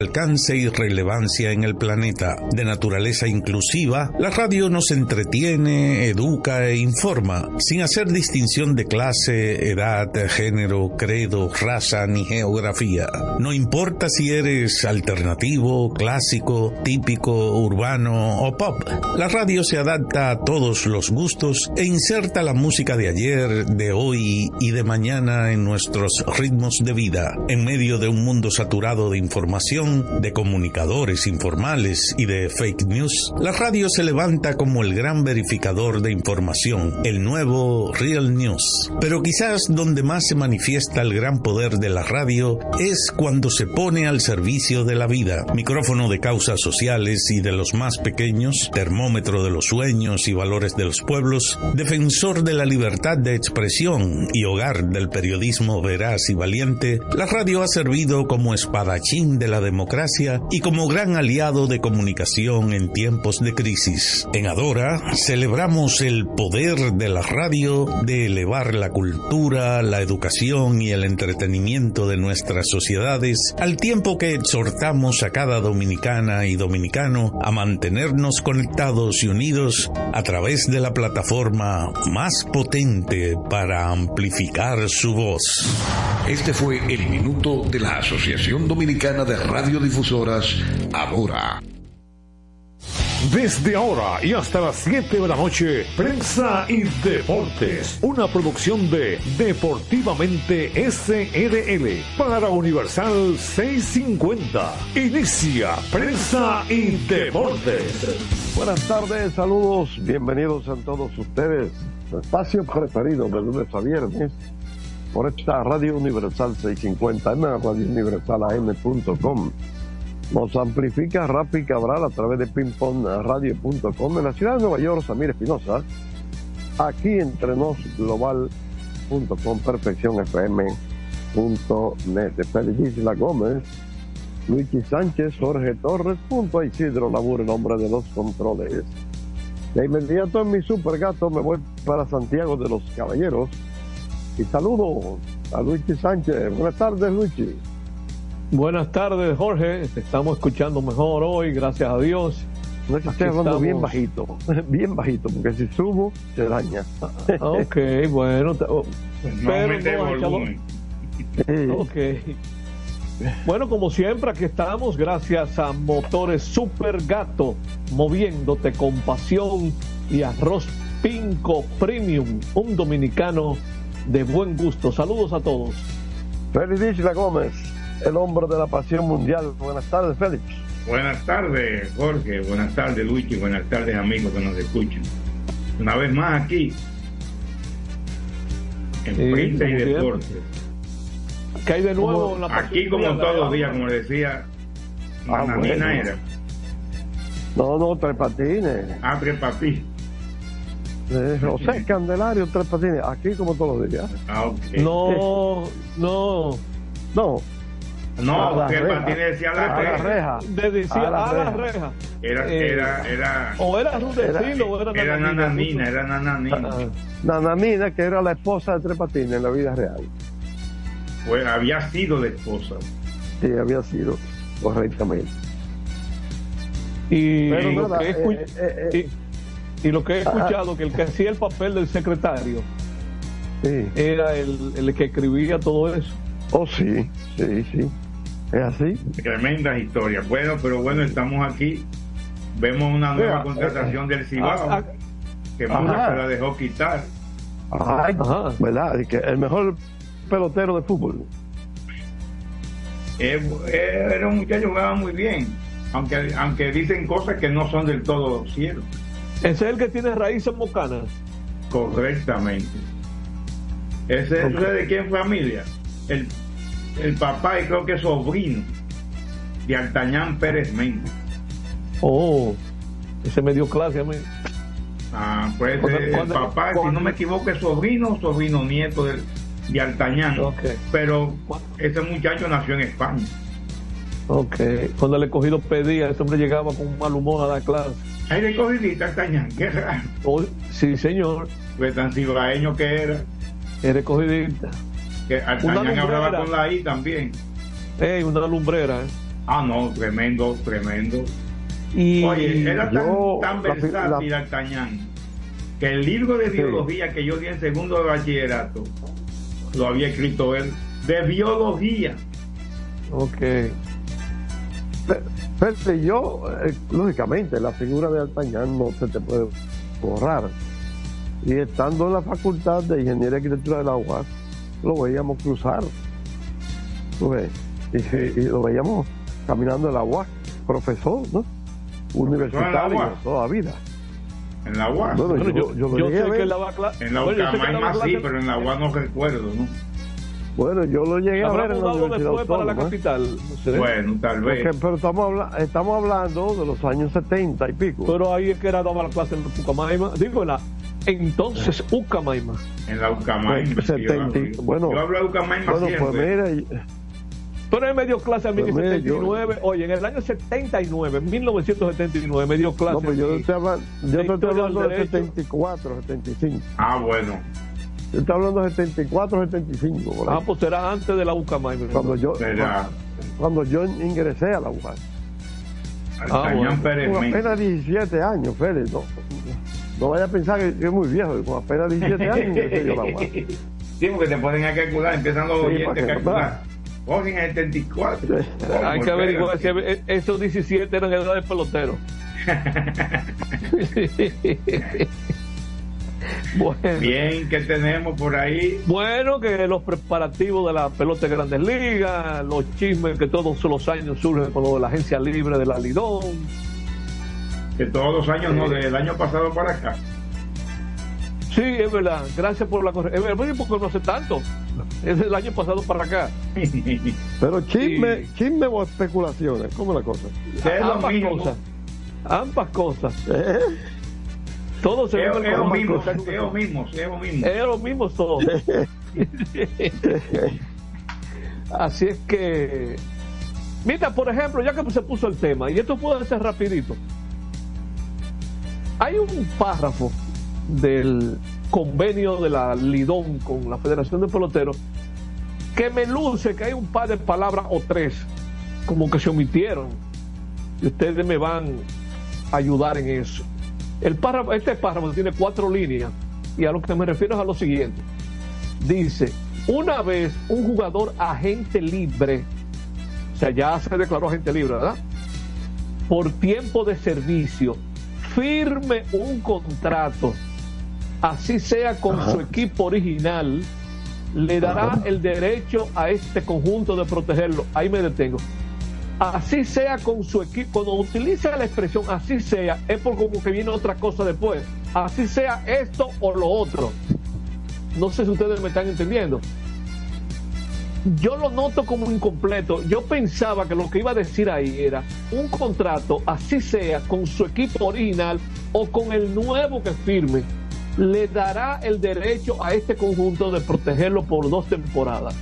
alcance y relevancia en el planeta. De naturaleza inclusiva, la radio nos entretiene, educa e informa, sin hacer distinción de clase, edad, género, credo, raza ni geografía. No importa si eres alternativo, clásico, típico, urbano o pop. La radio se adapta a todos los gustos e inserta la música de ayer, de hoy y de mañana en nuestros ritmos de vida. En medio de un mundo saturado de información, de comunicadores informales y de fake news, la radio se levanta como el gran verificador de información, el nuevo Real News. Pero quizás donde más se manifiesta el gran poder de la radio es cuando se pone al servicio de la vida, micrófono de causas sociales y de los más pequeños, termómetro de los sueños y valores de los pueblos, defensor de la libertad de expresión y hogar del periodismo veraz y valiente, la radio ha servido como espadachín de la democracia democracia y como gran aliado de comunicación en tiempos de crisis. En Adora celebramos el poder de la radio de elevar la cultura, la educación y el entretenimiento de nuestras sociedades, al tiempo que exhortamos a cada dominicana y dominicano a mantenernos conectados y unidos a través de la plataforma más potente para amplificar su voz. Este fue el minuto de la Asociación Dominicana de Radio radiodifusoras ahora. Desde ahora y hasta las 7 de la noche, Prensa y Deportes, una producción de Deportivamente SRL para Universal 650. Inicia Prensa y Deportes. Buenas tardes, saludos, bienvenidos a todos ustedes. Su espacio preferido de lunes a viernes por esta Radio Universal 650 en Radio Universal AM.com. Nos amplifica Rafi Cabral a través de pingpongradio.com en la ciudad de Nueva York, Samir Espinosa. Aquí entre nos global.com, perfección FM.net. Félix Isla Gómez, Luigi Sánchez, Jorge Torres, punto Isidro Labur, en nombre de los controles. De inmediato en mi super gato me voy para Santiago de los Caballeros y saludo a Luigi Sánchez. Buenas tardes, Luigi. Buenas tardes, Jorge. Te estamos escuchando mejor hoy, gracias a Dios. No es que esté hablando bien bajito, bien bajito, porque si subo se daña. Ah, ok, bueno. Oh, pero no, Ok. Bueno, como siempre, aquí estamos, gracias a Motores Super Gato, moviéndote con pasión y arroz Pinco Premium, un dominicano de buen gusto. Saludos a todos. Félix Isla Gómez, el hombre de la pasión mundial. Buenas tardes, Félix. Buenas tardes, Jorge. Buenas tardes, Luigi. Buenas tardes, amigos que nos escuchan. Una vez más aquí, en sí, y Deportes. ¿Qué hay de nuevo Aquí, como todos los días, como decía, ah, era. No, no, tres patines. Ah, tres patines. Eh, José Candelario Tres Patines, aquí como todos los días. Ah, okay. No, no. No. No, Tres Patines decía la, a la reja. decía a la, a la reja. Era, eh, era, era. O era Rudecino o era Era Nananina, era Nananina. Nananina, que era la esposa de Tres Patines en la vida real. Pues había sido la esposa. Sí, había sido, correctamente. Y Pero nada, eh, eh, eh, y lo que he escuchado, que el que hacía el papel del secretario era el, el, que escribía todo eso. Oh, sí, sí, sí. Es así. Tremendas historias. Bueno, pero bueno, estamos aquí. Vemos una nueva contratación eh, del Cibao, ah, ah, que Mora se la dejó quitar. Ay, ¿verdad? Que el mejor pelotero de fútbol. Eh, eh, era un muchacho que jugaba muy bien, aunque, aunque dicen cosas que no son del todo ciertas. Ese es el que tiene raíces mocanas. Correctamente. Ese es de quién familia. El, el papá y creo que sobrino de Altañán Pérez Méndez. Oh, ese me dio clase a mí. Ah, pues el papá, si no me equivoco, es sobrino, sobrino nieto de, de Altañán. Pero ese muchacho nació en España. Ok, cuando el escogido pedía, ese hombre llegaba con un mal humor a dar clase. Hay recogidita Tañán, qué raro. Oh, sí, señor. Pues tan cibaeño que era. Es recogidita. Que Artañán hablaba con la I también. Ey, una lumbrera, ¿eh? Ah, no, tremendo, tremendo. Y Oye, era tan, tan versátil D'Artagnan que el libro de biología que yo di en segundo de bachillerato lo había escrito él, de biología. Ok. Pero, yo, eh, lógicamente, la figura de D'Artagnan no se te puede borrar. Y estando en la facultad de Ingeniería y Arquitectura del Agua, lo veíamos cruzar. Y, lo veíamos caminando en la UAC, profesor, ¿no? Universitario, toda la vida. En la UAC. Bueno, yo, yo, ver. En la, en la UCAMAIMA sí, pero en la UAC no recuerdo, ¿no? Bueno, yo lo llegué a ver en la Universidad después para la capital. Bueno, tal vez. pero estamos, hablando, estamos hablando de los años 70 y pico. Pero ahí es que era daba la clase en Ucamaima. Digo, en la entonces Ucamaima. En la Ucamaima. bueno, yo hablo de Ucamaima bueno, pues mira, pero él me dio clase en 1979. Pues Oye, en el año 79, 1979, me dio clase. No, pues yo, te yo te estoy hablando de 74, 75. Ah, bueno. Yo estoy hablando de 74, 75. Ah, pues era antes de la UCAMAI. Cuando yo, cuando, yo ingresé a la UCAMAI. Ah, bueno. Con apenas 17 años, Félix. No, no vaya a pensar que, es muy viejo. Con apenas 17 años ingresé yo a la UCAMAI. Sí, porque te ponen a calcular, empiezan los oyentes a calcular. Oye, en el 74. Hay que averiguar si esos 17 eran edad de pelotero. bueno. Bien, ¿qué tenemos por ahí? Bueno, que los preparativos de la pelota de Grandes Ligas, los chismes que todos los años surgen con lo de la agencia libre de la Lidón. Que todos los años, no, del año pasado para acá. Sí, es verdad. Gracias por la corrección. Es verdad, porque no hace tanto. Es el año pasado para acá. Pero chisme, chisme o especulaciones, ¿cómo es la cosa? Es ambas cosas. Ambas cosas. ¿Eh? Todos se es, es, lo mismo, es lo mismo, es lo mismo. Es lo mismo todo. Así es que, mira, por ejemplo, ya que se puso el tema, y esto puede ser rapidito. Hay un párrafo del convenio de la Lidón con la Federación de Peloteros, que me luce que hay un par de palabras o tres como que se omitieron. Y ustedes me van a ayudar en eso. El párrafo, este párrafo tiene cuatro líneas y a lo que me refiero es a lo siguiente. Dice, una vez un jugador agente libre, o sea, ya se declaró agente libre, ¿verdad? Por tiempo de servicio, firme un contrato así sea con su equipo original, le dará el derecho a este conjunto de protegerlo. Ahí me detengo. Así sea con su equipo, cuando utiliza la expresión así sea, es por como que viene otra cosa después. Así sea esto o lo otro. No sé si ustedes me están entendiendo. Yo lo noto como incompleto. Yo pensaba que lo que iba a decir ahí era un contrato, así sea, con su equipo original o con el nuevo que firme le dará el derecho a este conjunto de protegerlo por dos temporadas.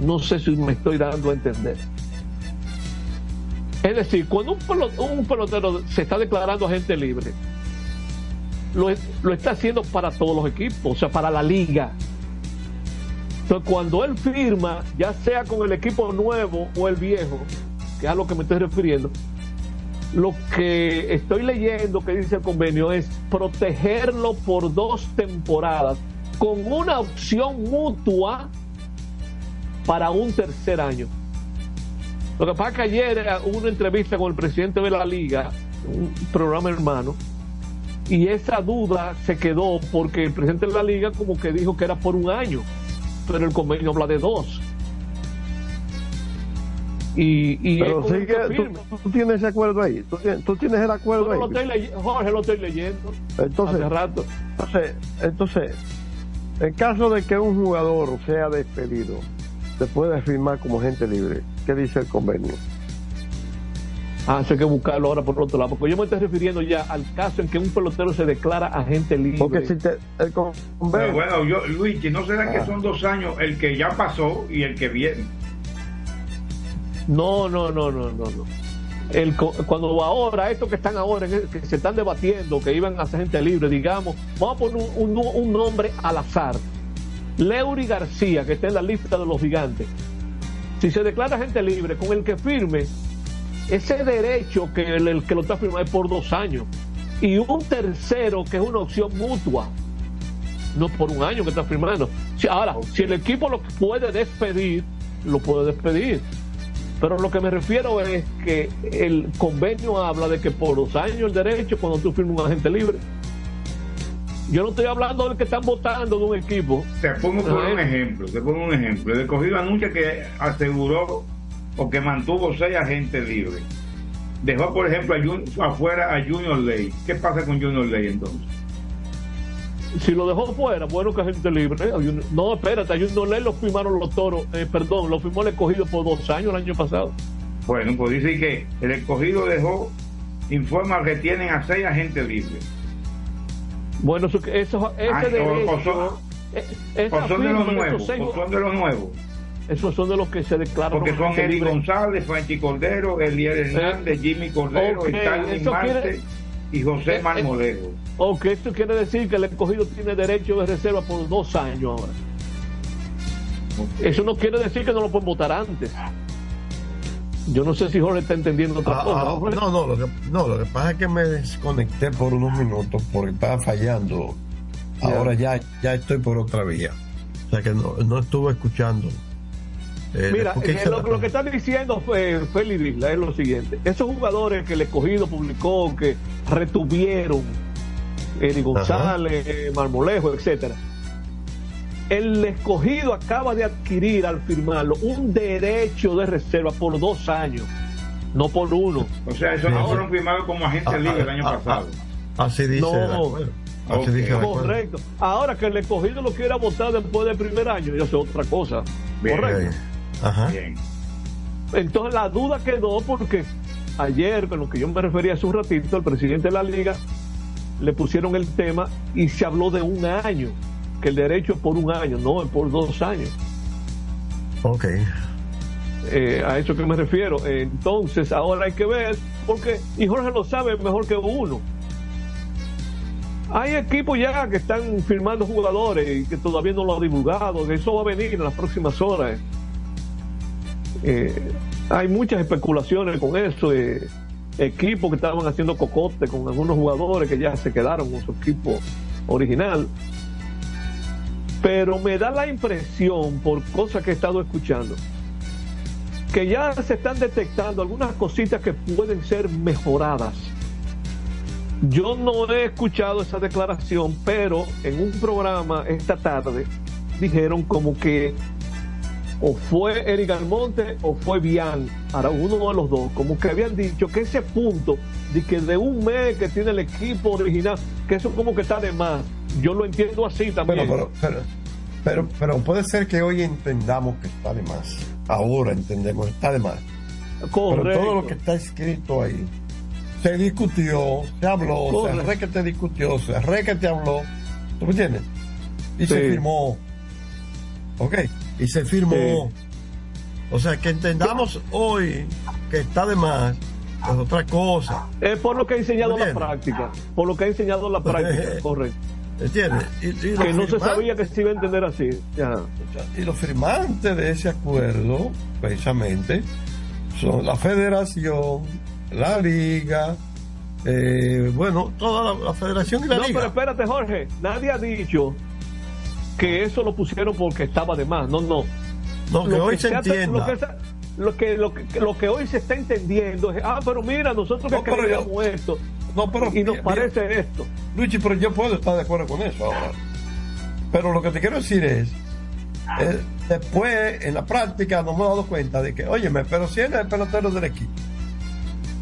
No sé si me estoy dando a entender. Es decir, cuando un pelotero, se está declarando agente libre, lo, está haciendo para todos los equipos, o sea, para la liga. Entonces, cuando él firma, ya sea con el equipo nuevo o el viejo, que es a lo que me estoy refiriendo, lo que estoy leyendo que dice el convenio es protegerlo por dos temporadas con una opción mutua para un tercer año. Lo que pasa es que ayer hubo una entrevista con el presidente de la liga, un programa hermano, y esa duda se quedó porque el presidente de la liga como que dijo que era por un año, pero el convenio habla de dos. Y, Pero sí que tú, tienes ese acuerdo ahí. Tú tienes, el acuerdo ahí. Lo Jorge, lo estoy leyendo. Entonces, hace rato. Entonces, entonces, en caso de que un jugador sea despedido, se puede firmar como gente libre. ¿Qué dice el convenio? Ah, hay que buscarlo ahora por otro lado, porque yo me estoy refiriendo ya al caso en que un pelotero se declara agente libre. Porque si te, el convenio... bueno, yo, Luigi, ¿no será que ah. son dos años el que ya pasó y el que viene? No, no, no, no, no, no. El, cuando ahora, estos que están ahora, que se están debatiendo, que iban a ser gente libre, digamos, vamos a poner un, nombre al azar. Leury García, que está en la lista de los gigantes. Si se declara gente libre, con el que firme, ese derecho que el, que lo está firmando es por dos años. Y un tercero que es una opción mutua. No por un año que está firmando. Ahora, si el equipo lo puede despedir, lo puede despedir. Pero lo que me refiero es que el convenio habla de que por dos años el derecho cuando tú firmas un agente libre. Yo no estoy hablando de que están votando de un equipo. Te pongo por un ejemplo, te pongo un ejemplo. El escogido anuncia que aseguró o que mantuvo seis agentes libres. Dejó, por ejemplo, afuera a Junior Ley. ¿Qué pasa con Junior Ley entonces? Si lo dejó fuera, bueno que agente libre. No, espérate, a Junior Ley lo firmaron los toros, eh, perdón, lo firmó el escogido por dos años el año pasado. Bueno, pues dice que el escogido dejó, informa que tienen a seis agentes libres bueno, eso, eso ese derecho, eh, son, de los nuevos, son de los nuevos. Esos son de los que se declaran. Porque son Eddie González, Franchi Cordero, Elier eh, Hernández, Jimmy Cordero, okay, Marte y José eh, Marmolejo. ok, esto quiere decir que el escogido tiene derecho de reserva por dos años ahora. Eso no quiere decir que no lo pueden votar antes. Yo no sé si Jorge está entendiendo otra ah, cosa. Ah, no, no lo, que, no, lo que pasa es que me desconecté por unos minutos porque estaba fallando. Ahora ya, ya estoy por otra vía. O sea que no, no estuve escuchando. Eh, Mira, eh, lo, que está diciendo Félix Isla es lo siguiente. Esos jugadores que el escogido publicó, que retuvieron, Eri González, Marmolejo, etcétera el escogido acaba de adquirir al firmarlo un derecho de reserva por dos años, no por uno. O sea, eso no fueron firmados como agente ah, libre el año ah, pasado. Ah, así dice. No, así dice correcto. Ahora que el escogido lo quiera votar después del primer año, eso es otra cosa. correcto. Ajá. Bien. Entonces la duda quedó porque ayer, con lo que yo me refería hace un ratito, el presidente de la liga le pusieron el tema y se habló de un año que el derecho es por un año, no es por dos años. Ok. Eh, a eso que me refiero. entonces, ahora hay que ver, porque, y Jorge lo sabe mejor que uno. Hay equipos ya que están firmando jugadores y que todavía no lo han divulgado, que eso va a venir en las próximas horas. Eh, hay muchas especulaciones con eso. Eh, equipos que estaban haciendo cocote con algunos jugadores que ya se quedaron con su equipo original pero me da la impresión, por cosas que he estado escuchando, que ya se están detectando algunas cositas que pueden ser mejoradas. Yo no he escuchado esa declaración, pero en un programa esta tarde dijeron como que o fue Eric Almonte o fue Bian, ahora uno de los dos, como que habían dicho que ese punto de que de un mes que tiene el equipo original, que eso como que está de más yo lo entiendo así también. pero, pero, pero, puede ser que hoy entendamos que está de más. Ahora entendemos, está de más. Correcto. Pero todo lo que está escrito ahí se discutió, se habló, se re que te discutió, se re que te habló. ¿Tú me entiendes? Y se firmó. ¿Ok? Y se firmó. O sea, que entendamos hoy que está de más es otra cosa. Es por lo que ha enseñado la práctica. Por lo que ha enseñado la práctica, correcto. ¿Entiendes? que no se sabía que se iba a entender así. Y los firmantes de ese acuerdo, precisamente, son la federación, la liga, eh, bueno, toda la, federación y la liga. No, pero espérate, Jorge, nadie ha dicho que eso lo pusieron porque estaba de más. No, no. No, que hoy se, entienda. Lo que, lo, que, lo, que, hoy se está entendiendo es, ah, pero mira, nosotros que no, esto. No, pero, y nos parece esto. Luchi, pero yo puedo estar de acuerdo con eso ahora. Pero lo que te quiero decir es, eh, después en la práctica nos hemos dado cuenta de que, óyeme, pero si él es el pelotero del equipo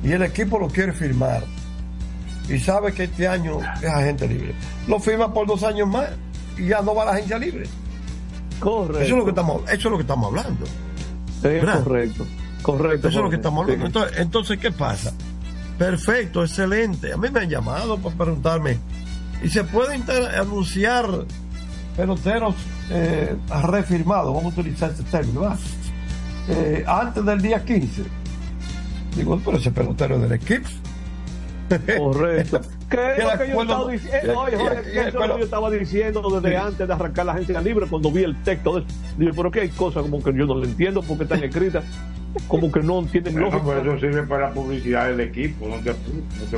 y el equipo lo quiere firmar y sabe que este año es agente libre, lo firma por dos años más y ya no va a la agencia libre. Correcto. Eso es lo que estamos, eso es lo que estamos hablando. correcto. Correcto. Eso es lo que estamos hablando. Entonces, entonces, ¿qué pasa? Perfecto, excelente. A mí me han llamado para preguntarme, ¿y se puede anunciar peloteros eh, refirmados? Vamos a utilizar este término, eh, antes del día 15. Digo, pero ese pelotero del equipo. Correcto. ¿Qué es lo que yo estaba diciendo? Eh, oye, ¿qué es lo que yo estaba diciendo desde antes de arrancar la agencia libre cuando vi el texto? Digo, pero que hay cosas como que yo no lo entiendo porque están escritas. Como que no tienen lógica. eso sirve para publicidad del equipo, no te,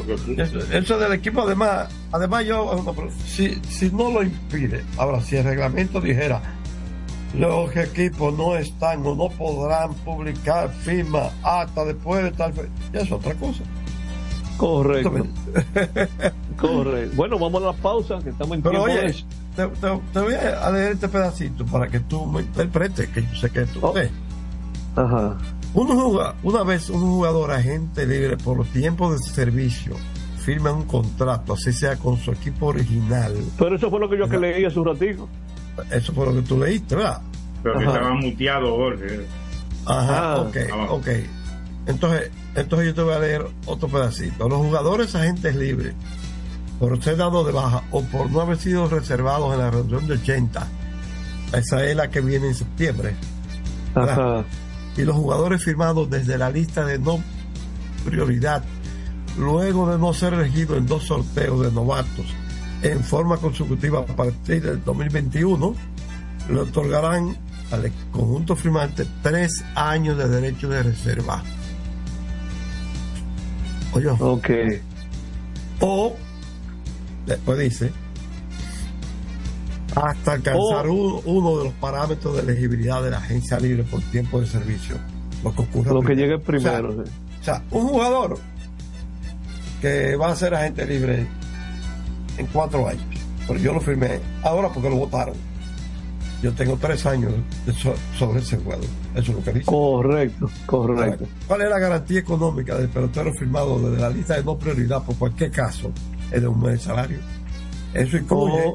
preocupes. Eso, del equipo, además, además yo, si, si no lo impide, ahora, si el reglamento dijera, los equipos no están o no podrán publicar firma hasta después de tal ya es otra cosa. Correcto. Correcto. Bueno, vamos a la pausa, que estamos en Pero oye, te, voy a leer este pedacito para que tú me interpretes, que yo sé que tú. Oh. Ajá. Una vez un jugador agente libre por los tiempos de servicio firma un contrato, así sea con su equipo original. Pero eso fue lo que yo que leí hace un ratito. Eso fue lo que tú leíste, ¿verdad? Pero que estaba muteado, Jorge. Ajá, ah. ok, ok. Entonces, entonces yo te voy a leer otro pedacito. Los jugadores agentes libres, por ser dado de baja o por no haber sido reservados en la reunión de 80, esa es la que viene en septiembre. Ajá. Y los jugadores firmados desde la lista de no prioridad, luego de no ser elegidos en dos sorteos de novatos en forma consecutiva a partir del 2021, le otorgarán al conjunto firmante tres años de derecho de reserva. Oye. Ok. O, después dice, hasta alcanzar uno, de los parámetros de elegibilidad de la agencia libre por tiempo de servicio. Lo que ocurre. Lo que llegue primero. O sea, un jugador que va a ser agente libre en cuatro años. Pero yo lo firmé ahora porque lo votaron. Yo tengo tres años sobre ese jugador. Eso es lo que dice. Correcto, correcto. ¿Cuál es la garantía económica del pelotero firmado desde la lista de no prioridad por cualquier caso? Es de un mes de salario. Eso incluye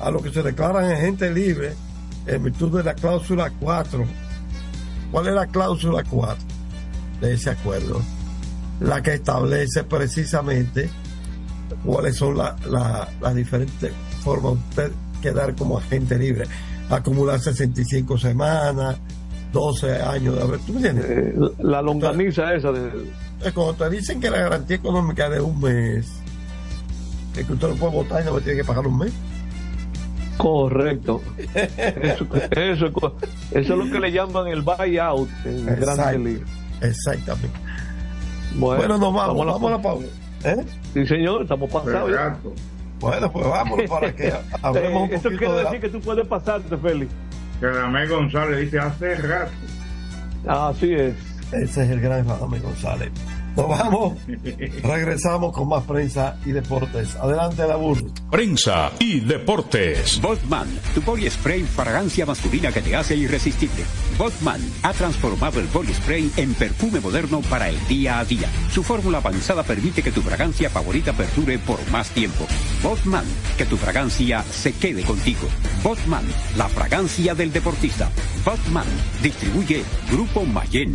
a lo que se declaran agente libre en virtud de la cláusula 4. ¿Cuál es la cláusula 4 de ese acuerdo? La que establece precisamente cuáles son las diferentes formas de usted quedar como agente libre. Acumular 65 semanas, 12 años de haber. ¿Tú eh, la longaniza esa de. Es cuando te dicen que la garantía económica es de un mes, es que usted no puede votar y no me tiene que pagar un mes. Correcto. Eso, eso, es lo que le llaman el buyout en Exacto, Exactamente. Bueno, nos vamos, vamos, a la pausa. ¿Eh? Sí, señor, estamos pasados. Bueno, pues vámonos para que hablemos un Eso quiere decir que tú puedes pasarte, Félix. Que Ramé González dice hace rato. Así es. Ese es el gran Ramé González. Nos vamos. Regresamos con más prensa y deportes. Adelante, la burro. Prensa y deportes. Botman, tu body spray fragancia masculina que te hace irresistible. Botman ha transformado el body spray en perfume moderno para el día a día. Su fórmula avanzada permite que tu fragancia favorita perdure por más tiempo. Botman, que tu fragancia se quede contigo. Botman, la fragancia del deportista. Botman, distribuye Grupo Mayen.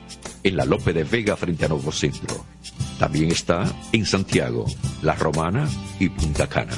en la Lope de Vega frente a Nuevo Centro también está en Santiago, La Romana y Punta Cana.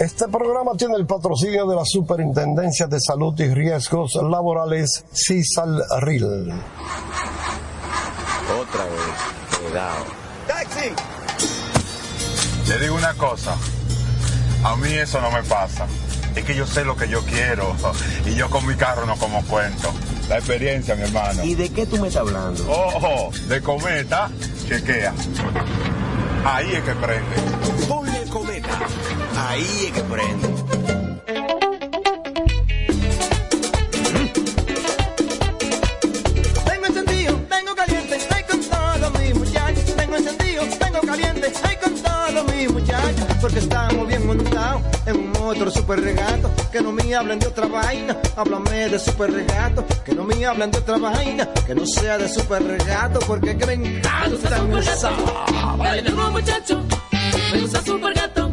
Este programa tiene el patrocinio de la Superintendencia de Salud y Riesgos Laborales, RIL. Otra vez, cuidado. ¡Taxi! Le digo una cosa, a mí eso no me pasa. Es que yo sé lo que yo quiero y yo con mi carro no como cuento. La experiencia, mi hermano. ¿Y de qué tú me estás hablando? Ojo, de cometa, chequea. Ahí es que prende. Ponle cometa. Ahí es que prende. Tengo encendido, tengo caliente, estoy con todos mis muchachos. Tengo encendido, tengo caliente, estoy con todos mis muchachos. Porque estamos bien montados en un motor super regato. Que no me hablen de otra vaina, háblame de super regato. Que no me hablen de otra vaina, que no sea de super regato. Porque que me encanta esa. Dale duro muchacho, me gusta super gato.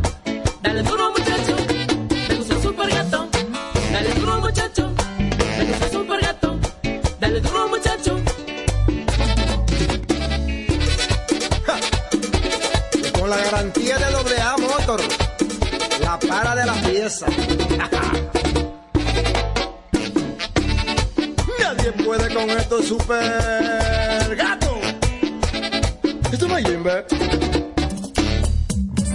Dale duro muchacho, me gusta super gato. Dale duro muchacho, me gusta super gato. Dale duro muchacho. Con la garantía de doble A Motor, la para de la pieza. Nadie puede con esto super gato. Esto no es.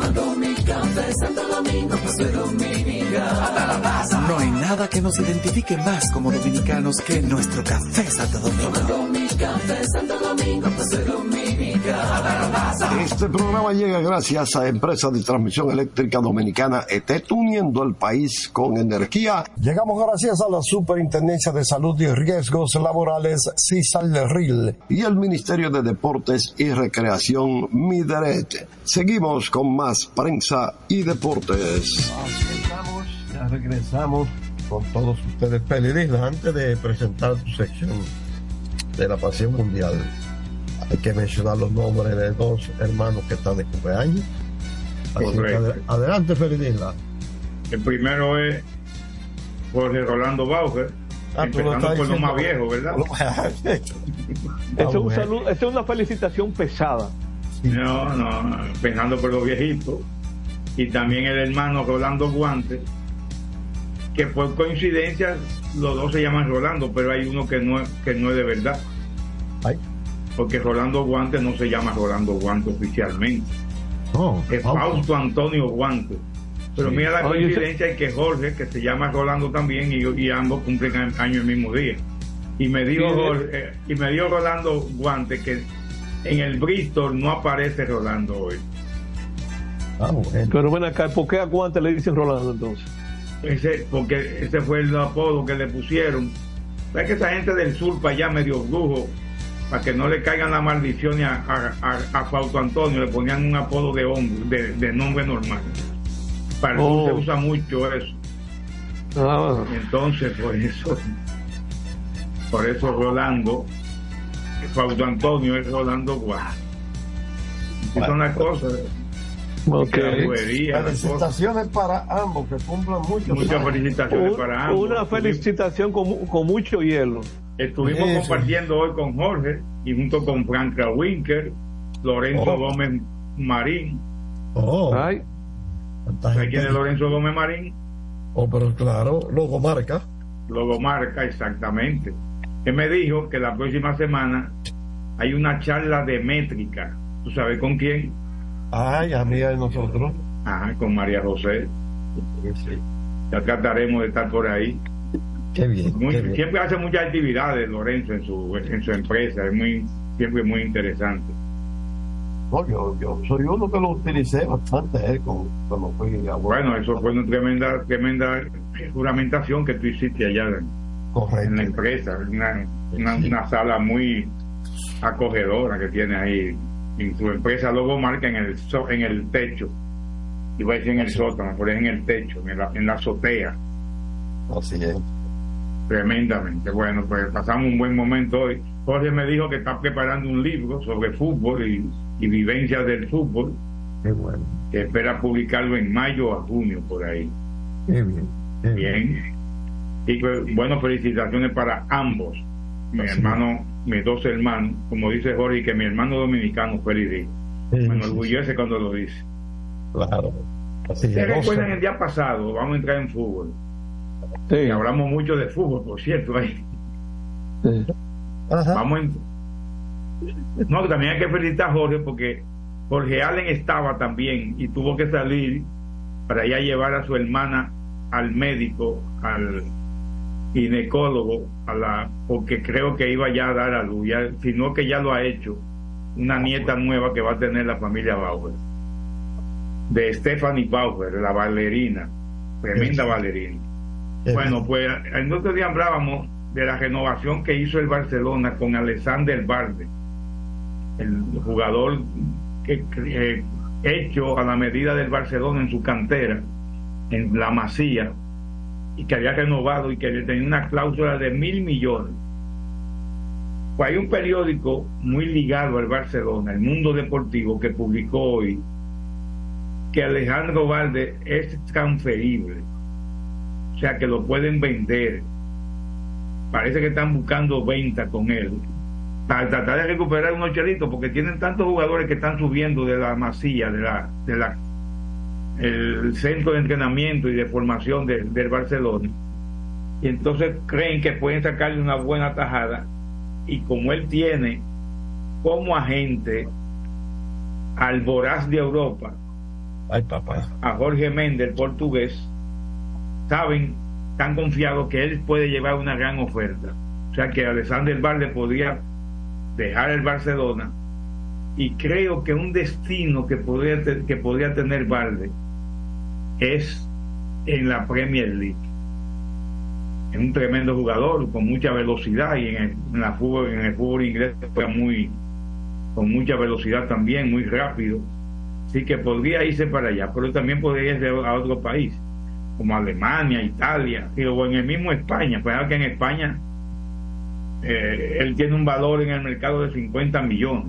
Tomando mi café Santo Domingo, pues soy dominicano hasta la taza. No hay nada que nos identifique más como dominicanos que nuestro café Santo Domingo. Tomando mi café Santo Domingo, pues soy. Este programa llega gracias a Empresa de Transmisión Eléctrica Dominicana ETET, uniendo el país con energía. Llegamos gracias a la Superintendencia de Salud y Riesgos Laborales, CISALRIL, y el Ministerio de Deportes y Recreación, MIDERET. Seguimos con más prensa y deportes. Ya regresamos con todos ustedes. Pelidisla, antes de presentar tu sección de la Pasión Mundial, hay que mencionar los nombres de dos hermanos que están de cumpleaños. Así que adelante, Felidisla. El primero es Jorge Rolando Bauer, Ah, empezando por lo más viejo, ¿verdad? Esa es, un saludo- esa es una felicitación pesada. No, no, empezando por los viejitos. Y también el hermano Rolando Guante, que por coincidencia los dos se llaman Rolando, pero hay uno que no, es- que no es de verdad. Porque Rolando Guante no se llama Rolando Guante oficialmente. es Fausto Antonio Guante. Pero Sí. mira la coincidencia es que Jorge, que se llama Rolando también, y, y ambos cumplen año el mismo día. Y me dijo, eh, y me dio Rolando Guante que en el Bristol no aparece Rolando hoy. Ah, Pero bueno, acá, ¿por qué a Guante le dicen Rolando entonces? Ese, porque ese fue el apodo que le pusieron. Es que esa gente del sur para allá medio brujo, para que no le caigan la maldición a, a, Fausto Antonio, le ponían un apodo de hombre, de, nombre normal. Para sur se oh. usa mucho eso. Ah. Entonces, por eso, por eso Rolando, Fausto Antonio es Rolando Guá. son las cosas. Okay. Felicitaciones para ambos, que cumplan mucho. Muchas felicitaciones para ambos. Una felicitación con, con mucho hielo. Estuvimos compartiendo hoy con Jorge y junto con Franca Winker, Lorenzo oh. Gómez Marín. Oh. Ay. quién es Lorenzo Gómez Marín? Oh, pero claro, Logomarca. Logomarca, exactamente. Que me dijo que la próxima semana hay una charla de métrica. ¿Tú sabes con quién? Ay, amiga de nosotros. Ajá, con María José. Ya trataremos de estar por ahí. Qué bien, Siempre hace muchas actividades Lorenzo en su, en su empresa, es muy, siempre muy interesante. No, yo, yo soy uno que lo utilicé bastante eh, cuando, fui a Bueno, eso fue una tremenda, tremenda juramentación que tú hiciste allá en la empresa, una, una, sala muy acogedora que tiene ahí en su empresa. Luego marca en el en el techo iba a decir en el sótano pero es en el techo en la, en la azotea. Así es tremendamente. Bueno pues pasamos un buen momento hoy. Jorge me dijo que está preparando un libro sobre fútbol y, y vivencias del fútbol. Bueno. que espera publicarlo en mayo a junio por ahí. Bien bien. Y pues, bueno felicitaciones para ambos. Mi hermano mis dos hermanos, como dice Jorge, que mi hermano dominicano fue el me enorgullece cuando lo dice. Claro. Así ¿Se recuerdan el día pasado? Vamos a entrar en fútbol. Sí. hablamos mucho de fútbol, por cierto. Ahí. Vamos en... No, también hay que felicitar a Jorge porque Jorge Allen estaba también y tuvo que salir para ir a llevar a su hermana al médico, al ginecólogo a la porque creo que iba ya a dar a luz, ya, sino que ya lo ha hecho una nieta nueva que va a tener la familia Bauer de Stephanie Bauer, la bailarina, tremenda bailarina. Bueno, pues en otro día hablábamos de la renovación que hizo el Barcelona con Alexander Barde, el jugador que eh, hecho a la medida del Barcelona en su cantera, en la Masía, y que había renovado y que tenía una cláusula de mil millones. Pues hay un periódico muy ligado al Barcelona, el Mundo Deportivo, que publicó hoy que Alejandro Valde es transferible, o sea que lo pueden vender. Parece que están buscando venta con él para tratar de recuperar unos chelitos porque tienen tantos jugadores que están subiendo de la masía, de la, de la el centro de entrenamiento y de formación del Barcelona. Y entonces creen que pueden sacarle una buena tajada. Y como él tiene como agente al voraz de Europa, Ay, papá. a Jorge Méndez, el portugués, saben, tan confiados que él puede llevar una gran oferta. O sea que Alexander Valde podría dejar el Barcelona y creo que un destino que podría, que podría tener Valde es en la Premier League. Es un tremendo jugador con mucha velocidad y en el, en fútbol, en el fútbol inglés muy con mucha velocidad también, muy rápido. Así que podría irse para allá, pero también podría irse a otro país, como Alemania, Italia, o en el mismo España. Pues que en España eh, él tiene un valor en el mercado de 50 millones.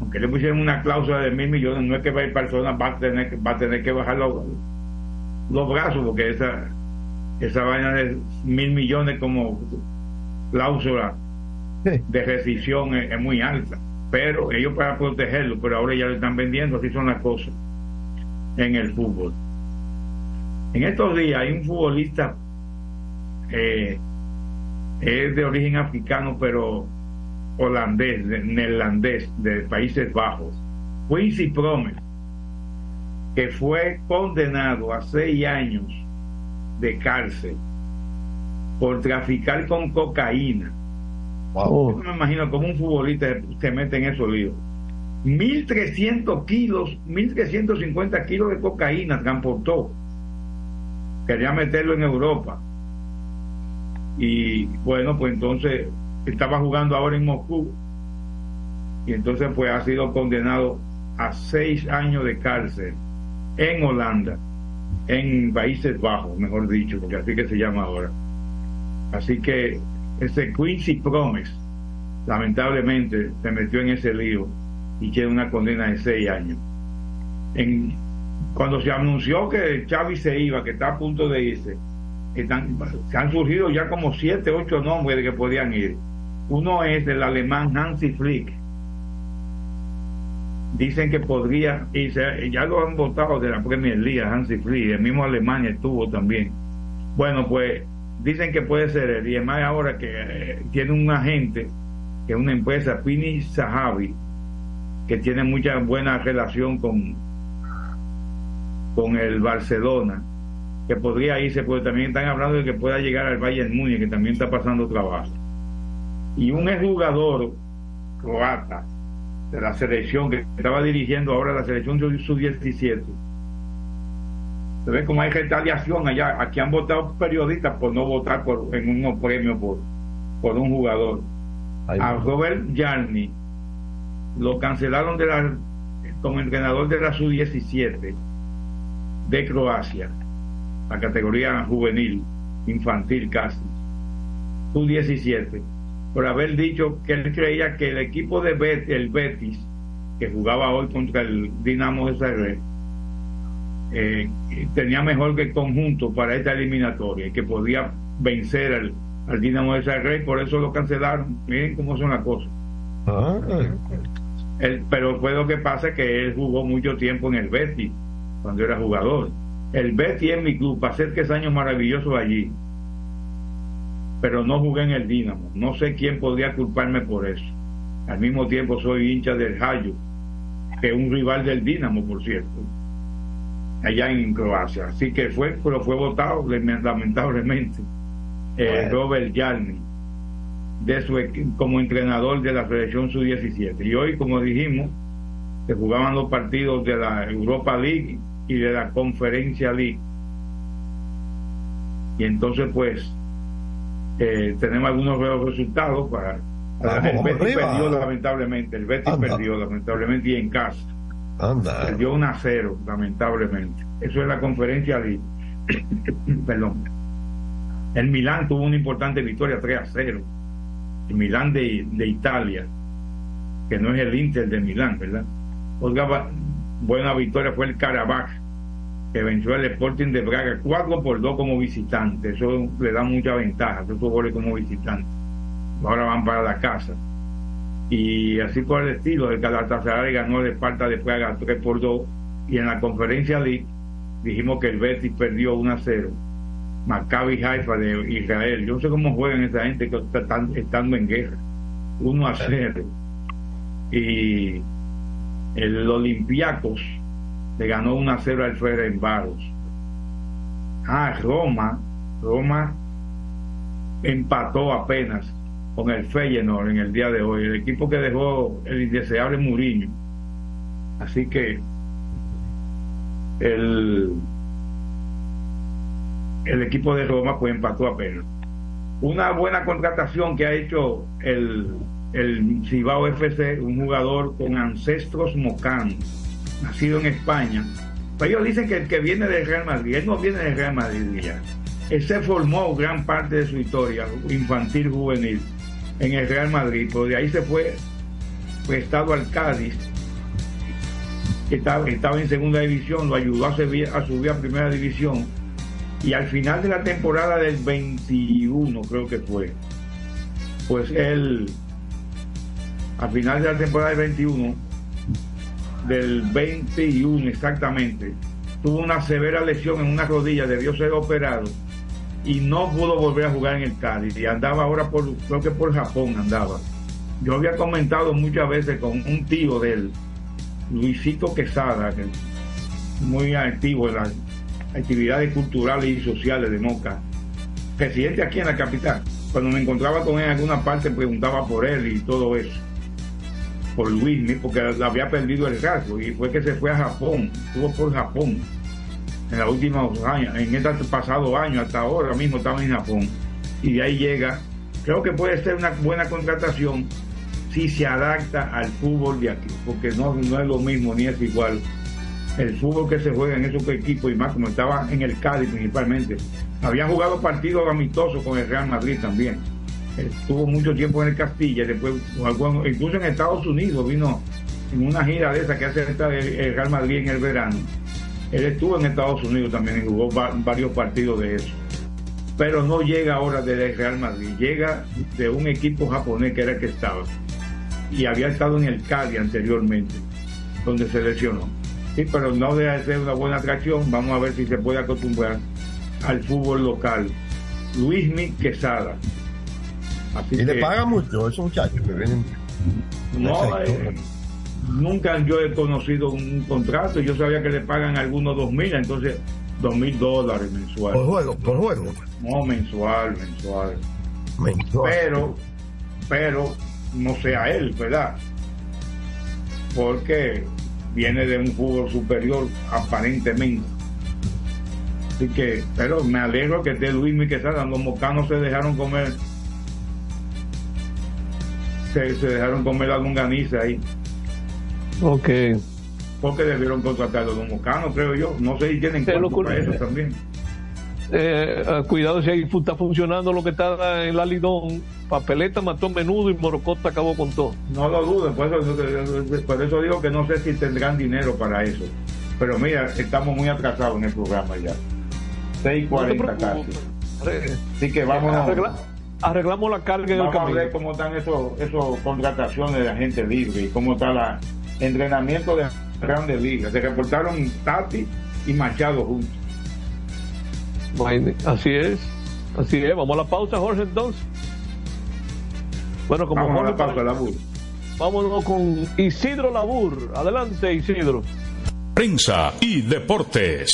Aunque le pusieron una cláusula de mil millones, no es que hay personas va a tener, va a tener que bajar los, los brazos, porque esa, esa vaina de mil millones como cláusula de rescisión es, muy alta. Pero ellos para protegerlo, pero ahora ya lo están vendiendo, así son las cosas en el fútbol. En estos días hay un futbolista eh, es de origen africano, pero holandés, neerlandés, de Países Bajos, Quincy Promes, que fue condenado a seis años de cárcel por traficar con cocaína Yo me imagino cómo un futbolista se mete en esos líos. 1.300 kilos, 1.350 kilos de cocaína transportó. Quería meterlo en Europa. Y bueno, pues entonces estaba jugando ahora en Moscú. Y entonces pues ha sido condenado a seis años de cárcel en Holanda, en Países Bajos, mejor dicho, porque así que se llama ahora. Así que ese Quincy Promes, lamentablemente, se metió en ese lío y tiene una condena de seis años. En, cuando se anunció que Xavi se iba, que está a punto de irse, se han surgido ya como siete, ocho nombres de que podían ir. Uno es del alemán Nancy Flick, dicen que podría irse, ya lo han votado de la Premier League, Hansi Flick, el mismo Alemania estuvo también. Bueno, pues dicen que puede ser él, y además ahora que eh, tiene un agente, que es una empresa, Pini Sahabi, que tiene mucha buena relación con, con el Barcelona, que podría irse, porque también están hablando de que pueda llegar al Bayern Múnich, que también está pasando trabajo. Y un jugador croata, de la selección que estaba dirigiendo ahora la selección sub-17. Se ve como hay retaliación allá. Aquí han votado periodistas por no votar por, en un premio por, por un jugador. a Robert Jarni lo cancelaron de la, como entrenador de la sub-17 de Croacia, la categoría juvenil, infantil casi, sub-17 por haber dicho que él creía que el equipo de el Betis, que jugaba hoy contra el Dinamo de Zagreb, eh, tenía mejor que el conjunto para esta eliminatoria y que podía vencer al, al Dinamo de Zagreb, por eso lo cancelaron. Miren cómo son las cosas. Ah. pero fue lo que pasa que él jugó mucho tiempo en el Betis, cuando era jugador. El Betis es mi club, pasé tres años maravillosos allí pero no jugué en el Dinamo. No sé quién podría culparme por eso. Al mismo tiempo soy hincha del Hayo, que es un rival del Dinamo, por cierto, allá en Croacia. Así que fue, pero fue votado lamentablemente eh, Robert Yarni de su, como entrenador de la selección sub-17. Y hoy, como dijimos, se jugaban los partidos de la Europa League y de la Conferencia League. Y entonces, pues, eh, tenemos algunos resultados para el Betis perdió lamentablemente el Betis perdió lamentablemente y en casa. Perdió un a cero lamentablemente. Eso es la conferencia de perdón. El Milán tuvo una importante victoria 3 a 0 el Milán de, de Italia que no es el Inter de Milán verdad otra buena victoria fue el Carabaj que venció al Sporting de Braga 4 por 2 como visitante. Eso le da mucha ventaja, esos goles como visitante. Ahora van para la casa. Y así por el estilo, el Galatasaray ganó el Esparta de Praga 3 por 2. Y en la conferencia League dijimos que el Betis perdió 1 a 0. Maccabi Haifa de Israel. Yo no sé cómo juegan esa gente que están estando en guerra. 1 a 0. Y el Olympiacos le ganó 1 a 0 al en Baros. Ah, Roma, Roma empató apenas con el Feyenoord en el día de hoy, el equipo que dejó el indeseable Muriño. Así que el, el equipo de Roma pues empató apenas. Una buena contratación que ha hecho el, el Cibao FC, un jugador con ancestros mocanos nacido en España. Pero ellos dicen que el que viene del Real Madrid, él no viene del Real Madrid ya. Él se formó gran parte de su historia infantil, juvenil, en el Real Madrid, pero de ahí se fue prestado al Cádiz, que estaba, estaba en segunda división, lo ayudó a subir, a subir a primera división. Y al final de la temporada del 21, creo que fue, pues él, al final de la temporada del 21, del 21 exactamente, tuvo una severa lesión en una rodilla, debió ser operado y no pudo volver a jugar en el Cádiz y andaba ahora por, creo que por Japón andaba. Yo había comentado muchas veces con un tío de él, Luisito Quesada, que muy activo en las actividades culturales y sociales de Moca, presidente aquí en la capital, cuando me encontraba con él en alguna parte preguntaba por él y todo eso. Por Luis, porque había perdido el rasgo y fue que se fue a Japón, estuvo por Japón en los últimos años, en este pasado año, hasta ahora mismo estaba en Japón. Y de ahí llega, creo que puede ser una buena contratación si se adapta al fútbol de aquí, porque no, no es lo mismo ni es igual el fútbol que se juega en esos equipos y más como estaba en el Cádiz principalmente. Había jugado partidos amistosos con el Real Madrid también. Estuvo mucho tiempo en el Castilla, después incluso en Estados Unidos vino en una gira de esa que hace el Real Madrid en el verano. Él estuvo en Estados Unidos también y jugó varios partidos de eso. Pero no llega ahora del Real Madrid, llega de un equipo japonés que era el que estaba. Y había estado en el Cádiz anteriormente, donde se lesionó Sí, pero no deja de ser una buena atracción. Vamos a ver si se puede acostumbrar al fútbol local. Luismi Quesada. Y le paga mucho a esos muchachos que vienen. No, eh, nunca yo he conocido un contrato. Yo sabía que le pagan algunos dos mil, entonces dos mil dólares mensuales. Por juego, por juego. No, mensual, mensual. Mensual. Pero, pero no sea él, ¿verdad? Porque viene de un fútbol superior aparentemente. Así que, pero me alegro que esté Luis Miquesada, los mocanos se dejaron comer, se, dejaron comer la longaniza ahí. Ok. Porque debieron contratar a los mocanos, creo yo. No sé si tienen cuánto para eso también. Eh, eh, cuidado si ahí está funcionando lo que está en la Lidón. Papeleta mató menudo y Morocota acabó con todo. No lo dudo, por eso, por eso digo que no sé si tendrán dinero para eso. Pero mira, estamos muy atrasados en el programa ya. 6.40 casi. Así que vamos a arreglamos la carga Vamos a ver cómo están esos, esos contrataciones de la gente libre y cómo está el entrenamiento de grandes ligas. Se reportaron Tati y Machado juntos. Así es, así es. Vamos a la pausa, Jorge, entonces. Bueno, como Vamos a la pausa, Labur. Vámonos con Isidro Labur. Adelante, Isidro. Prensa y deportes.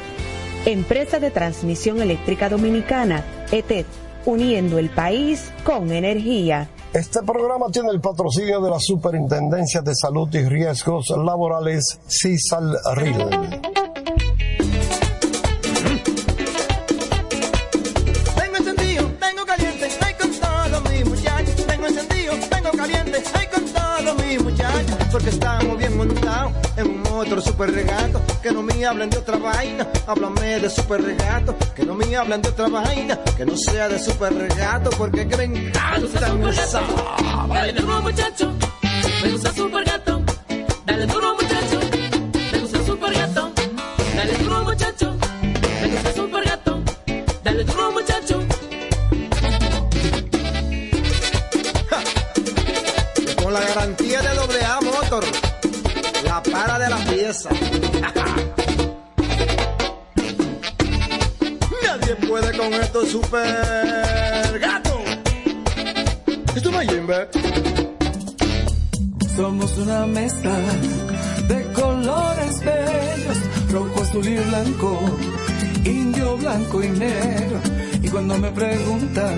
Empresa de Transmisión Eléctrica Dominicana, ETED, uniendo el país con energía. Este programa tiene el patrocinio de la Superintendencia de Salud y Riesgos Laborales, CISAL RIL. porque estamos bien montados motor super regato. Que no me hablen de otra vaina, háblame de super regato. Que no me hablen de otra vaina, que no sea de super regato, porque que me encanta esa. Dale duro muchacho, me gusta super gato. Dale duro muchacho, me gusta super gato. Dale duro muchacho, me gusta super gato. Dale duro muchacho. Con la garantía de Nadie puede con esto super gato. Esto no Jimbe. Somos una mezcla de colores bellos, rojo, azul y blanco, indio, blanco y negro. Y cuando me preguntan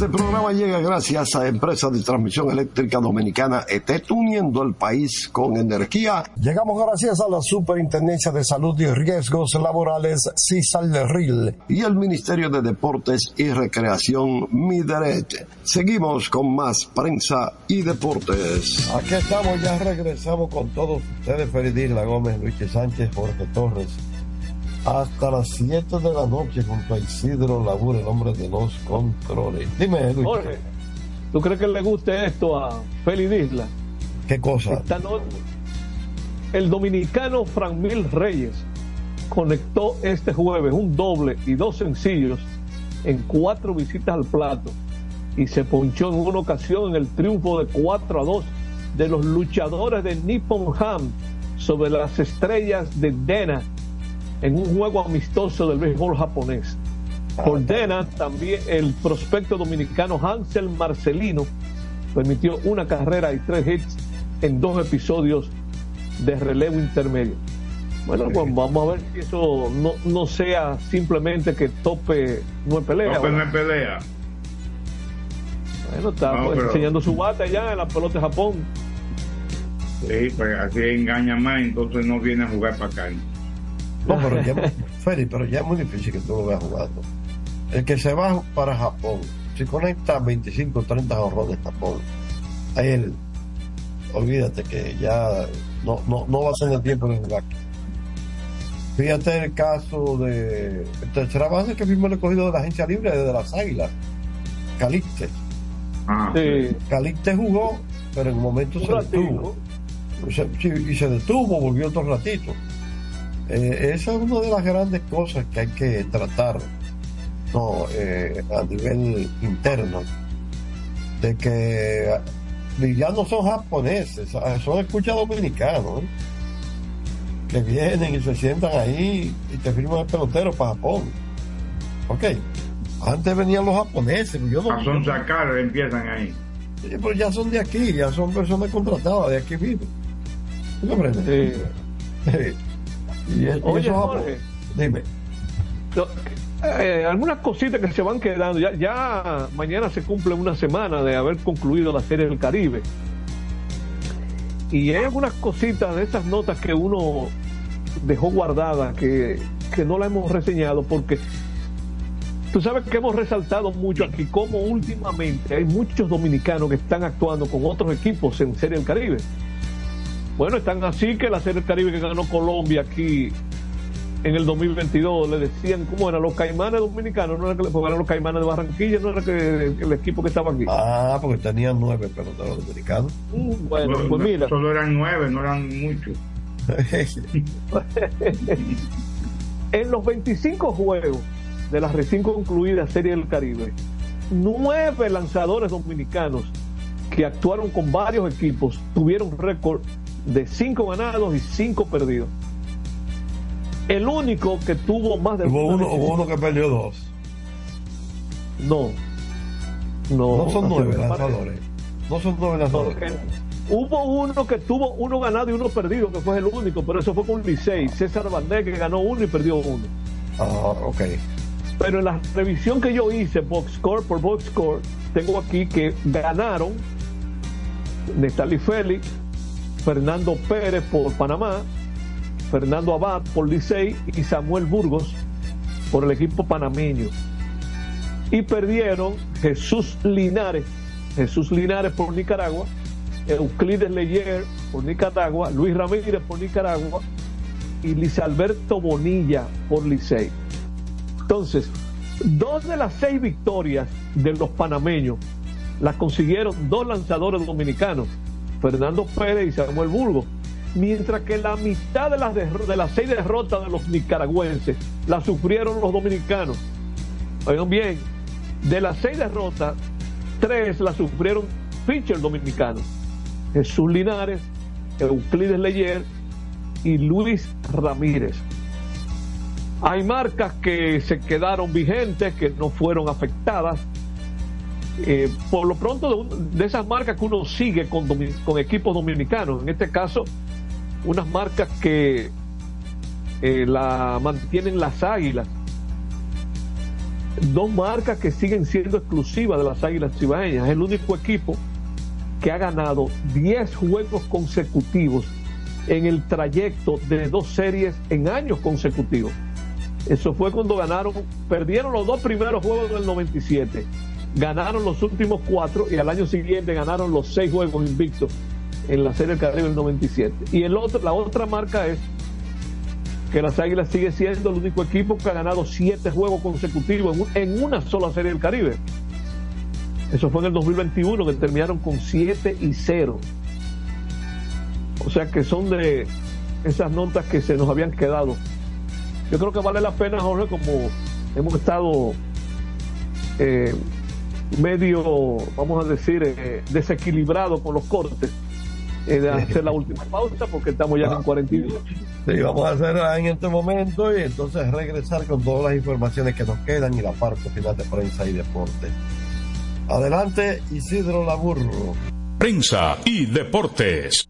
Este programa llega gracias a Empresa de Transmisión Eléctrica Dominicana ETET, uniendo el país con energía. Llegamos gracias a la Superintendencia de Salud y Riesgos Laborales, CISALRIL, y el Ministerio de Deportes y Recreación, MIDERET. Seguimos con más prensa y deportes. Aquí estamos, ya regresamos con todos ustedes, Feridisla Gómez, Luis Sánchez, Jorge Torres. Hasta las 7 de la noche junto a Isidro Labur, el hombre de los controles. Dime, Luis. Jorge, ¿tú crees que le guste esto a Félix Isla? ¿Qué cosa? Esta noche, el dominicano Franmil Reyes conectó este jueves un doble y dos sencillos en cuatro visitas al plato y se ponchó en una ocasión en el triunfo de 4 a 2 de los luchadores de Nippon Ham sobre las estrellas de Dena en un juego amistoso del béisbol japonés. Por Dena, también el prospecto dominicano Hansel Marcelino permitió una carrera y tres hits en dos episodios de relevo intermedio. Bueno, pues vamos a ver si eso no, no sea simplemente que tope no es pelea. Tope no es pelea. Bueno, está No, pues, pero- enseñando su bata ya en la pelota de Japón. Sí, pues así engaña más, entonces no viene a jugar para acá. No, pero ya, Félix, pero ya es muy difícil que tú lo veas jugando. el que se va para Japón, si conecta 25 o 30 de Japón, a él, olvídate que ya no, no, no va a tener tiempo de jugar. Fíjate el caso de tercera base que mismo le he cogido de la agencia libre de las Águilas, Calixte. Ah, Calixte jugó, pero en un momento se detuvo. y se detuvo, volvió otro ratito. Eh, esa es una de las grandes cosas que hay que tratar no, eh, a nivel interno, de que ya no son japoneses, son escuchas dominicanos, ¿eh? que vienen y se sientan ahí y te firman el pelotero para Japón. Ok, antes venían los japoneses, yo no... son sacar, empiezan ahí. pero ya son de aquí, ya son personas contratadas de aquí mismo. Sí. Y, Oye, dime. Eh, algunas cositas que se van quedando. Ya, ya mañana se cumple una semana de haber concluido la serie del Caribe. Y hay algunas cositas de estas notas que uno dejó guardadas que, que no la hemos reseñado porque tú sabes que hemos resaltado mucho aquí como últimamente hay muchos dominicanos que están actuando con otros equipos en Serie del Caribe. Bueno, están así que la Serie del Caribe que ganó Colombia aquí en el 2022 le decían cómo eran los caimanes dominicanos, no era que eran los caimanes de Barranquilla, no era que el, equipo que estaba aquí. Ah, porque tenían nueve peloteros dominicanos. Mm, bueno, pues mira. Solo eran nueve, no eran muchos. en los 25 juegos de la recién concluida Serie del Caribe, nueve lanzadores dominicanos que actuaron con varios equipos tuvieron récord de cinco ganados y cinco perdidos. El único que tuvo más de hubo uno, hubo uno que perdió dos. No. No, no son nueve lanzadores. No son nueve lanzadores. Hubo uno que tuvo uno ganado y uno perdido, que fue el único, pero eso fue con Licey. César Bandé que ganó uno y perdió uno. Ah, ok. Pero en la revisión que yo hice, box score por box score, tengo aquí que ganaron Nestali Félix, Fernando Pérez por Panamá, Fernando Abad por Licey y Samuel Burgos por el equipo panameño. Y perdieron Jesús Linares, Jesús Linares por Nicaragua, Euclides Leyer por Nicaragua, Luis Ramírez por Nicaragua y Luis Alberto Bonilla por Licey. Entonces, dos de las seis victorias de los panameños las consiguieron dos lanzadores dominicanos, Fernando Pérez y Samuel Burgos mientras que la mitad de las, de las seis derrotas de los nicaragüenses las sufrieron los dominicanos. Oigan bien, de las seis derrotas, tres las sufrieron pitchers dominicanos. Jesús Linares, Euclides Leyer y Luis Ramírez. Hay marcas que se quedaron vigentes, que no fueron afectadas. Eh, por lo pronto, de, esas marcas que uno sigue con, equipos dominicanos, en este caso, unas marcas que eh, la mantienen las águilas. Dos marcas que siguen siendo exclusivas de las águilas cibaeñas. Es el único equipo que ha ganado 10 juegos consecutivos en el trayecto de dos series en años consecutivos. Eso fue cuando ganaron, perdieron los dos primeros juegos del 97, ganaron los últimos cuatro y al año siguiente ganaron los seis juegos invictos en la Serie del Caribe del 97. Y el otro, la otra marca es que las Águilas sigue siendo el único equipo que ha ganado siete juegos consecutivos en, una sola Serie del Caribe. Eso fue en el 2021 que terminaron con 7 y 0. O sea que son de esas notas que se nos habían quedado. Yo creo que vale la pena, Jorge, como hemos estado eh, medio, vamos a decir, eh, desequilibrado con los cortes de hacer la última pausa porque estamos ya en 42. Sí, vamos a hacer en este momento y entonces regresar con todas las informaciones que nos quedan y la parte final de prensa y deporte. Adelante, Isidro Laburro. Prensa y deportes.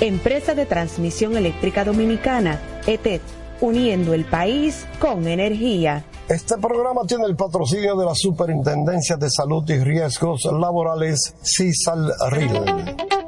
Empresa de Transmisión Eléctrica Dominicana, ETED, uniendo el país con energía. Este programa tiene el patrocinio de la Superintendencia de Salud y Riesgos Laborales, CISAL-RIL.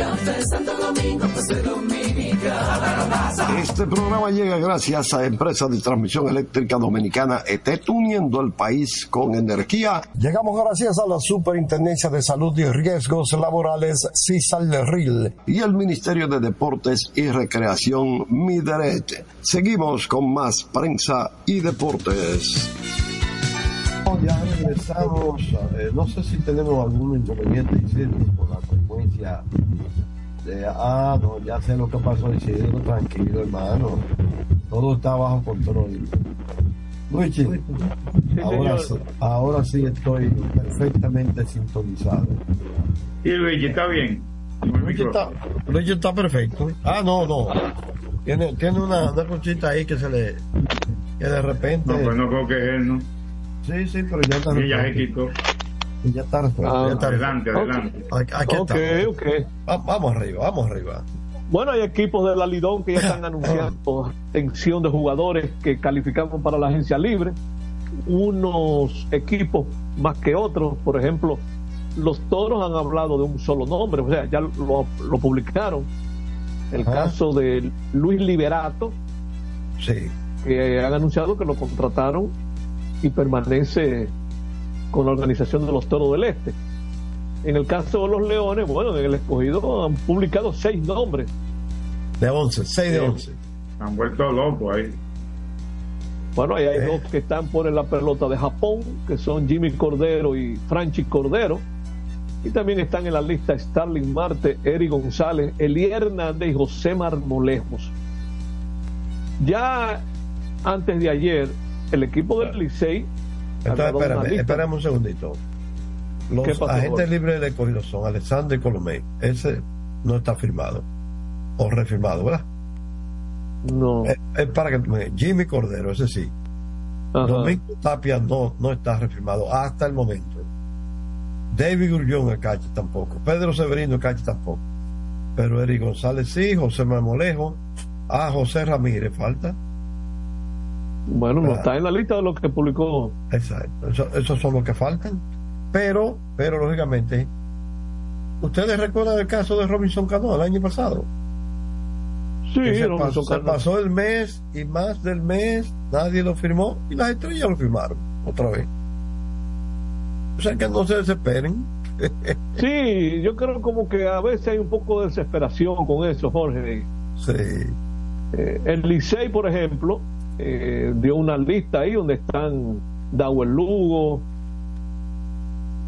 Café Santo Domingo. Este programa llega gracias a Empresa de Transmisión Eléctrica Dominicana ET, uniendo el país con energía. Llegamos gracias a la Superintendencia de Salud y Riesgos Laborales, CISALRIL, y el Ministerio de Deportes y Recreación, MIDERET. Seguimos con más prensa y deportes. Ya regresamos, eh, no sé si tenemos algún inconveniente Isidro, por la frecuencia de, ah, no, ya sé lo que pasó Isidro, tranquilo hermano, todo está bajo control. Luigi, ahora, sí, ahora sí estoy perfectamente sintonizado. Y Luigi, ¿está bien? Luigi está, Luigi está perfecto. Ah, no, no. Tiene, tiene una, una cosita ahí que se le. que de repente. No, pues no creo que es él, ¿no? Sí, sí, pero ya está Y ya se quitó. Ya está resuelto, Ah, ya está adelante, adelante. Aquí, aquí Ok, estamos. ok. Va- vamos arriba, vamos arriba. Bueno, hay equipos de la Lidón que ya están anunciando extensión de jugadores que calificamos para la agencia libre. Unos equipos más que otros, por ejemplo, los toros han hablado de un solo nombre, o sea, ya lo, lo publicaron. El Ajá. caso de Luis Liberato, Sí. que han anunciado que lo contrataron y permanece con la organización de los toros del Este. En el caso de los Leones, bueno, en el escogido han publicado seis nombres. De 11, 6 de Sí. 11. Han vuelto locos ahí. Bueno, ahí hay Eh. dos que están por la pelota de Japón, que son Jimmy Cordero y Franchi Cordero. Y también están en la lista Starling Marte, Eric González, Eli Hernández y José Marmolejos. Ya antes de ayer, el equipo del Licey. Entonces, espérame, espérame un segundito. ¿Qué Los pasó, agentes Jorge? libres del escogido son Alexander Colomé. Ese no está firmado. O refirmado, ¿verdad? No. Es, es para que me Jimmy Cordero, ese sí. Ajá. Domingo Tapia no, no está refirmado hasta el momento. David Gurrión el cache tampoco. Pedro Severino el cache tampoco. Pero Eric González sí, José Marmolejo. Ah, José Ramírez falta. Bueno, no Ah. está en la lista de los que publicó. Exacto. Eso- esos son los que faltan. Pero, pero lógicamente, ¿ustedes recuerdan el caso de Robinson Cano el año pasado? Sí, Que se, pasó, se pasó el mes y más del mes, nadie lo firmó y las estrellas lo firmaron otra vez. O sea que no se desesperen. Sí, yo creo como que a veces hay un poco de desesperación con eso, Jorge. Sí. Eh, el Licey, por ejemplo, eh, dio una lista ahí donde están Dawel Lugo,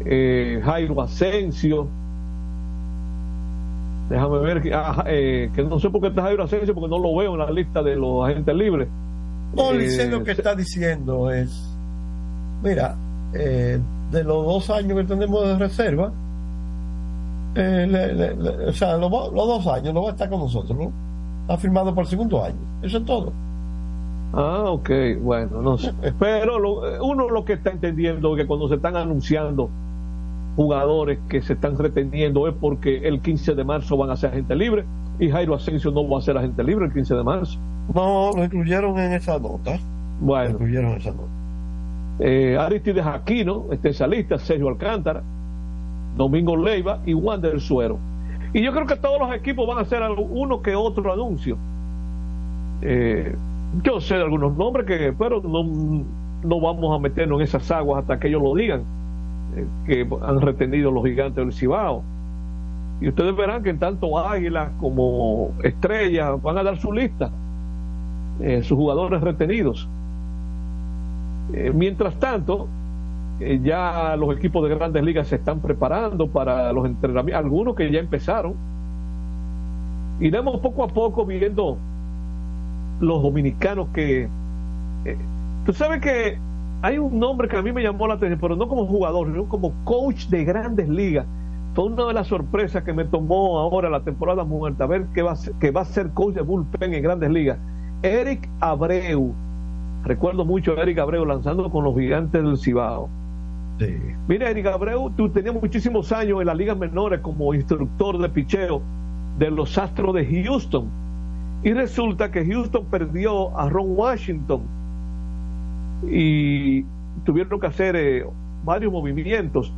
eh, Jairo Asensio. Déjame ver, que, ah, eh, que no sé por qué está Jairo Asensio, porque no lo veo en la lista de los agentes libres. No, Eh, Licey lo que está diciendo es, mira, eh, de los dos años que tenemos de reserva, eh, le- le- le- o sea, los dos años no va a estar con nosotros, ¿no? Está firmado por el segundo año. Eso es todo. Ah, ok, bueno, no sé. Pero lo- eh, uno lo que está entendiendo es que cuando se están anunciando jugadores que se están reteniendo es porque el 15 de marzo van a ser agente libre y Jairo Asensio no va a ser agente libre el 15 de marzo. No, lo incluyeron en esa nota. Lo Bueno, incluyeron en esa nota. eh, Aristides Aquino, está esa lista, Sergio Alcántara, Domingo Leiva y Wander Suero. Y yo creo que todos los equipos van a hacer uno que otro anuncio. Eh, yo sé algunos nombres que, pero no, no vamos a meternos en esas aguas hasta que ellos lo digan, eh, que han retenido los gigantes del Cibao. Y ustedes verán que tanto Águilas como Estrellas van a dar su lista, eh, sus jugadores retenidos. Eh, mientras tanto, ya los equipos de grandes ligas se están preparando para los entrenamientos, algunos que ya empezaron. Iremos poco a poco viendo los dominicanos que... eh, Tú sabes que hay un nombre que a mí me llamó la atención, pero no como jugador, sino como coach de grandes ligas. Fue una de las sorpresas que me tomó ahora la temporada muerta, ver que va a ser, que va a ser coach de bullpen en grandes ligas. Eric Abreu. Recuerdo mucho a Eric Abreu lanzando con los gigantes del Cibao. Sí. Mira, Eric Abreu, tú tenías muchísimos años en las ligas menores como instructor de picheo de los Astros de Houston. Y resulta que Houston perdió a Ron Washington y tuvieron que hacer eh, varios movimientos.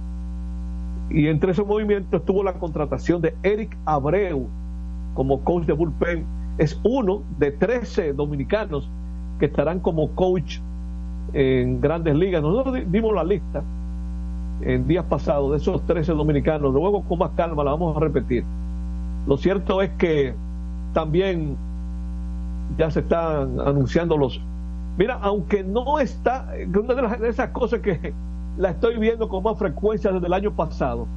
Y entre esos movimientos estuvo la contratación de Eric Abreu como coach de bullpen. Es uno de 13 dominicanos que estarán como coach en grandes ligas. Nosotros dimos la lista en días pasados de esos 13 dominicanos. Luego con más calma la vamos a repetir. Lo cierto es que también ya se están anunciando los... Mira, aunque no está, una de, esas cosas que la estoy viendo con más frecuencia desde el año pasado,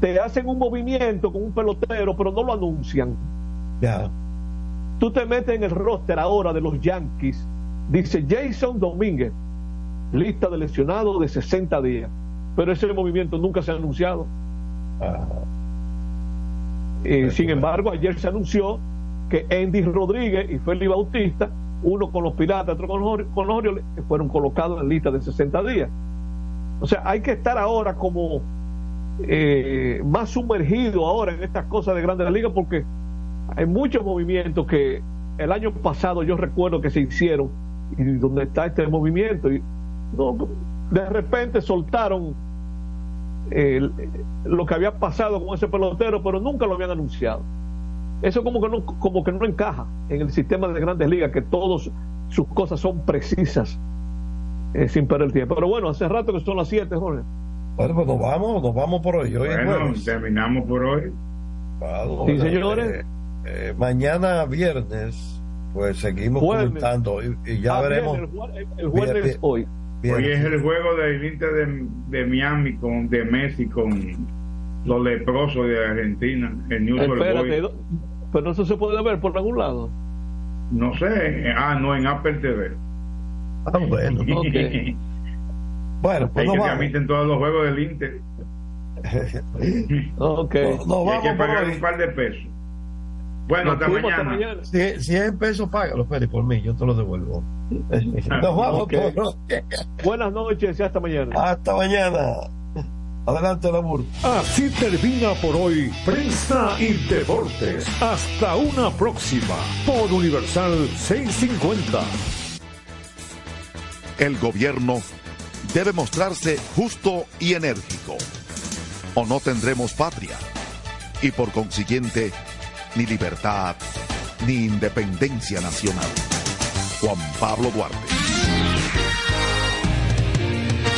te hacen un movimiento con un pelotero, pero no lo anuncian. Ya. Tú te metes en el roster ahora de los Yankees, dice Jason Domínguez, lista de lesionados de 60 días, pero ese movimiento nunca se ha anunciado. Ah. Eh, sin embargo, ayer se anunció que Andy Rodríguez y Félix Bautista, uno con los Piratas, otro con los, con Orioles, fueron colocados en lista de 60 días. O sea, hay que estar ahora como eh, más sumergido ahora en estas cosas de Grandes Ligas porque hay muchos movimientos que el año pasado yo recuerdo que se hicieron y donde está este movimiento y de repente soltaron lo que había pasado con ese pelotero, pero nunca lo habían anunciado. Eso como que no, como que no encaja en el sistema de grandes ligas, que todas sus cosas son precisas eh, sin perder el tiempo. Pero bueno, hace rato que son las 7, Jorge. Bueno, pues nos vamos, nos vamos por hoy. hoy bueno, terminamos por hoy. sí, señores. Eh, eh, mañana viernes, pues seguimos comentando y, ya ah, veremos. el, jueves hoy. Hoy es el juego del Inter de, Miami con de Messi con los leprosos de Argentina, el New Espérate, pero eso se puede ver por algún lado. No sé, ah, no, en Apple TV. Ah, bueno, okay. bueno, pues que transmiten todos los juegos del Inter. ok. No, hay que pagar un par de pesos. Bueno, hasta mañana. Si, 100 pesos, págalo, Félix, por mí, yo te lo devuelvo. Nos vamos Buenas noches y hasta mañana. Hasta mañana. Adelante, Lamur. Así termina por hoy Prensa y Deportes. Hasta una próxima por Universal 650. El gobierno debe mostrarse justo y enérgico. O no tendremos patria. Y por consiguiente, ni libertad, ni independencia nacional. Juan Pablo Duarte.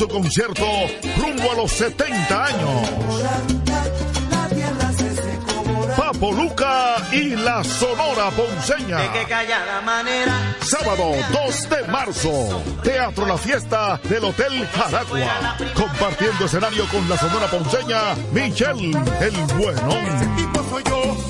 Su concierto rumbo a los 70 años. Papo Luca y la Sonora Ponceña. Sábado 2 de marzo. Teatro La Fiesta del Hotel Jaragua. Compartiendo escenario con la Sonora Ponceña, Michelle el Bueno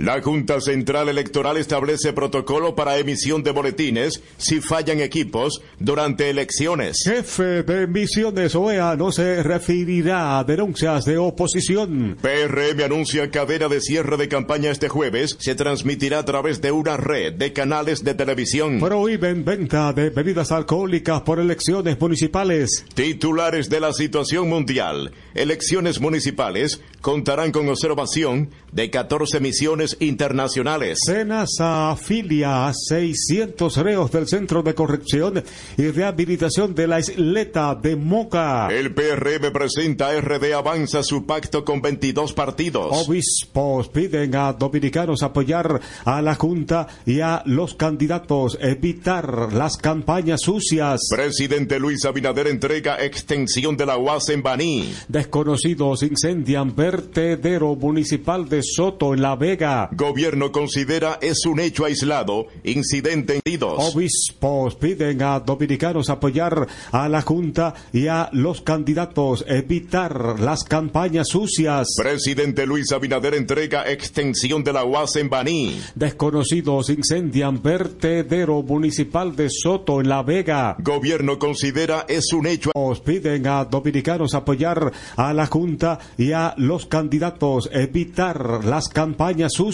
La Junta Central Electoral establece protocolo para emisión de boletines si fallan equipos durante elecciones. Jefe de emisiones OEA no se referirá a denuncias de oposición. PRM anuncia cadena de cierre de campaña este jueves. Se transmitirá a través de una red de canales de televisión. Prohíben venta de bebidas alcohólicas por elecciones municipales. Titulares de la situación mundial. Elecciones municipales contarán con observación de 14 misiones internacionales. Senasa afilia a 600 reos del Centro de Corrección y Rehabilitación de la Isleta de Moca. El PRM presenta RD Avanza su pacto con 22 partidos. Obispos piden a dominicanos apoyar a la Junta y a los candidatos, evitar las campañas sucias. Presidente Luis Abinader entrega extensión de la UAS en Baní. Desconocidos incendian vertedero municipal de Soto en La Vega. Gobierno considera es un hecho aislado, incidente en Obispos piden a dominicanos apoyar a la Junta y a los candidatos, evitar las campañas sucias. Presidente Luis Abinader entrega extensión de la UAS en Baní. Desconocidos incendian vertedero municipal de Soto en La Vega. Gobierno considera es un hecho. Piden a dominicanos apoyar a la Junta y a los candidatos, evitar las campañas sucias.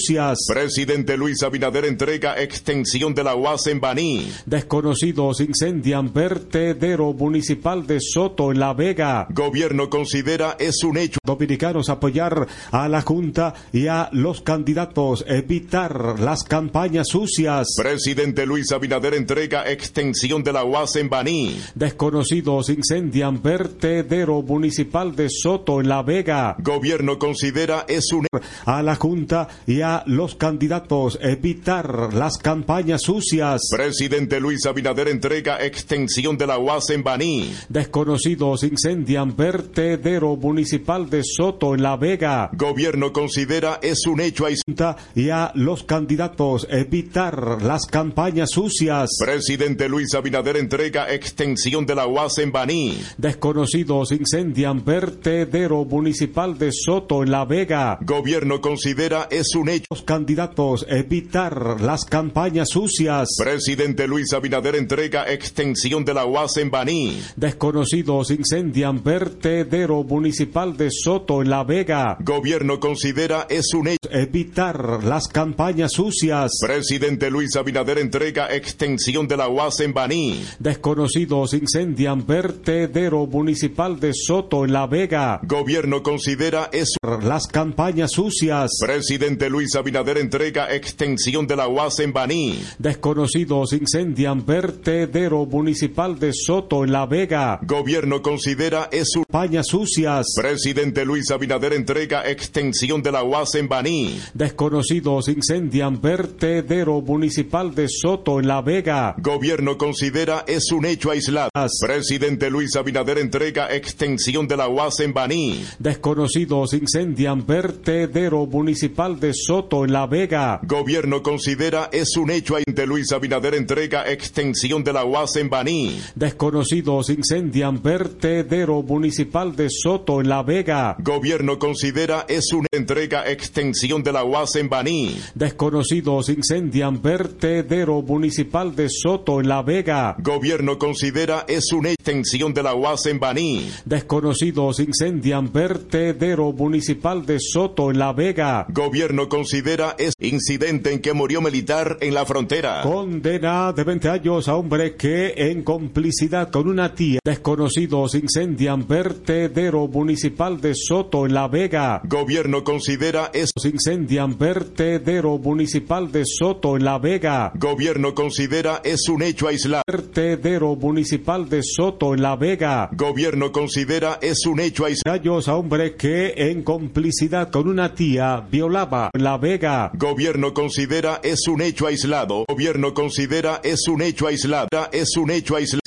Presidente Luis Abinader entrega extensión de la UAS en Baní. Desconocidos incendian vertedero municipal de Soto en La Vega. Gobierno considera es un hecho. Dominicanos apoyar a la Junta y a los candidatos, evitar las campañas sucias. Presidente Luis Abinader entrega extensión de la UAS en Baní. Desconocidos incendian vertedero municipal de Soto en La Vega. Gobierno considera es un a la Junta y a los candidatos, evitar las campañas sucias. Presidente Luis Abinader entrega extensión de la UAS en Baní. Desconocidos incendian vertedero municipal de Soto en La Vega. Gobierno considera es un hecho aislado y a los candidatos evitar las campañas sucias. Presidente Luis Abinader entrega extensión de la UAS en Baní. Desconocidos incendian vertedero municipal de Soto en La Vega. Gobierno considera es un hecho. Los candidatos evitar las campañas sucias. Presidente Luis Abinader entrega extensión de la UAS en Baní. Desconocidos incendian vertedero municipal de Soto en La Vega. Gobierno considera es un hecho. Evitar las campañas sucias. Presidente Luis Abinader entrega extensión de la UAS en Baní. Desconocidos incendian vertedero municipal de Soto en La Vega. Gobierno considera es las campañas sucias. Presidente Luis Abinader entrega extensión de la UAS en Baní. Desconocidos incendian vertedero municipal de Soto en La Vega. Gobierno considera es un campañas sucias. Presidente Luis Abinader entrega extensión de la UAS en Baní. Desconocidos incendian vertedero municipal de Soto en La Vega. Gobierno considera es un hecho aislado. Presidente Luis Abinader entrega extensión de la UAS en Baní. Desconocidos incendian vertedero municipal de Soto en La Vega. Gobierno considera es un hecho aislado. Luis Abinader entrega extensión de la UAS en Baní. Desconocidos incendian vertedero municipal de Soto en La Vega. Gobierno considera es una entrega extensión de la UAS en Baní. Desconocidos incendian vertedero municipal de Soto en La Vega. Gobierno considera es una extensión de la UAS en Baní. Desconocidos incendian vertedero municipal de Soto en La Vega. Gobierno considera es incidente en que murió militar en la frontera. Condena de 20 años a hombre que en complicidad con una tía. Desconocidos incendian vertedero municipal de Soto en La Vega. Gobierno considera es incendian vertedero municipal de Soto en La Vega. Gobierno considera es un hecho aislado. Vertedero municipal de Soto en La Vega. Gobierno considera es un hecho aislado. a hombre que en complicidad con una tía violaba en La Vega. Gobierno considera es un hecho aislado. Gobierno considera es un hecho aislado. Es un hecho aislado.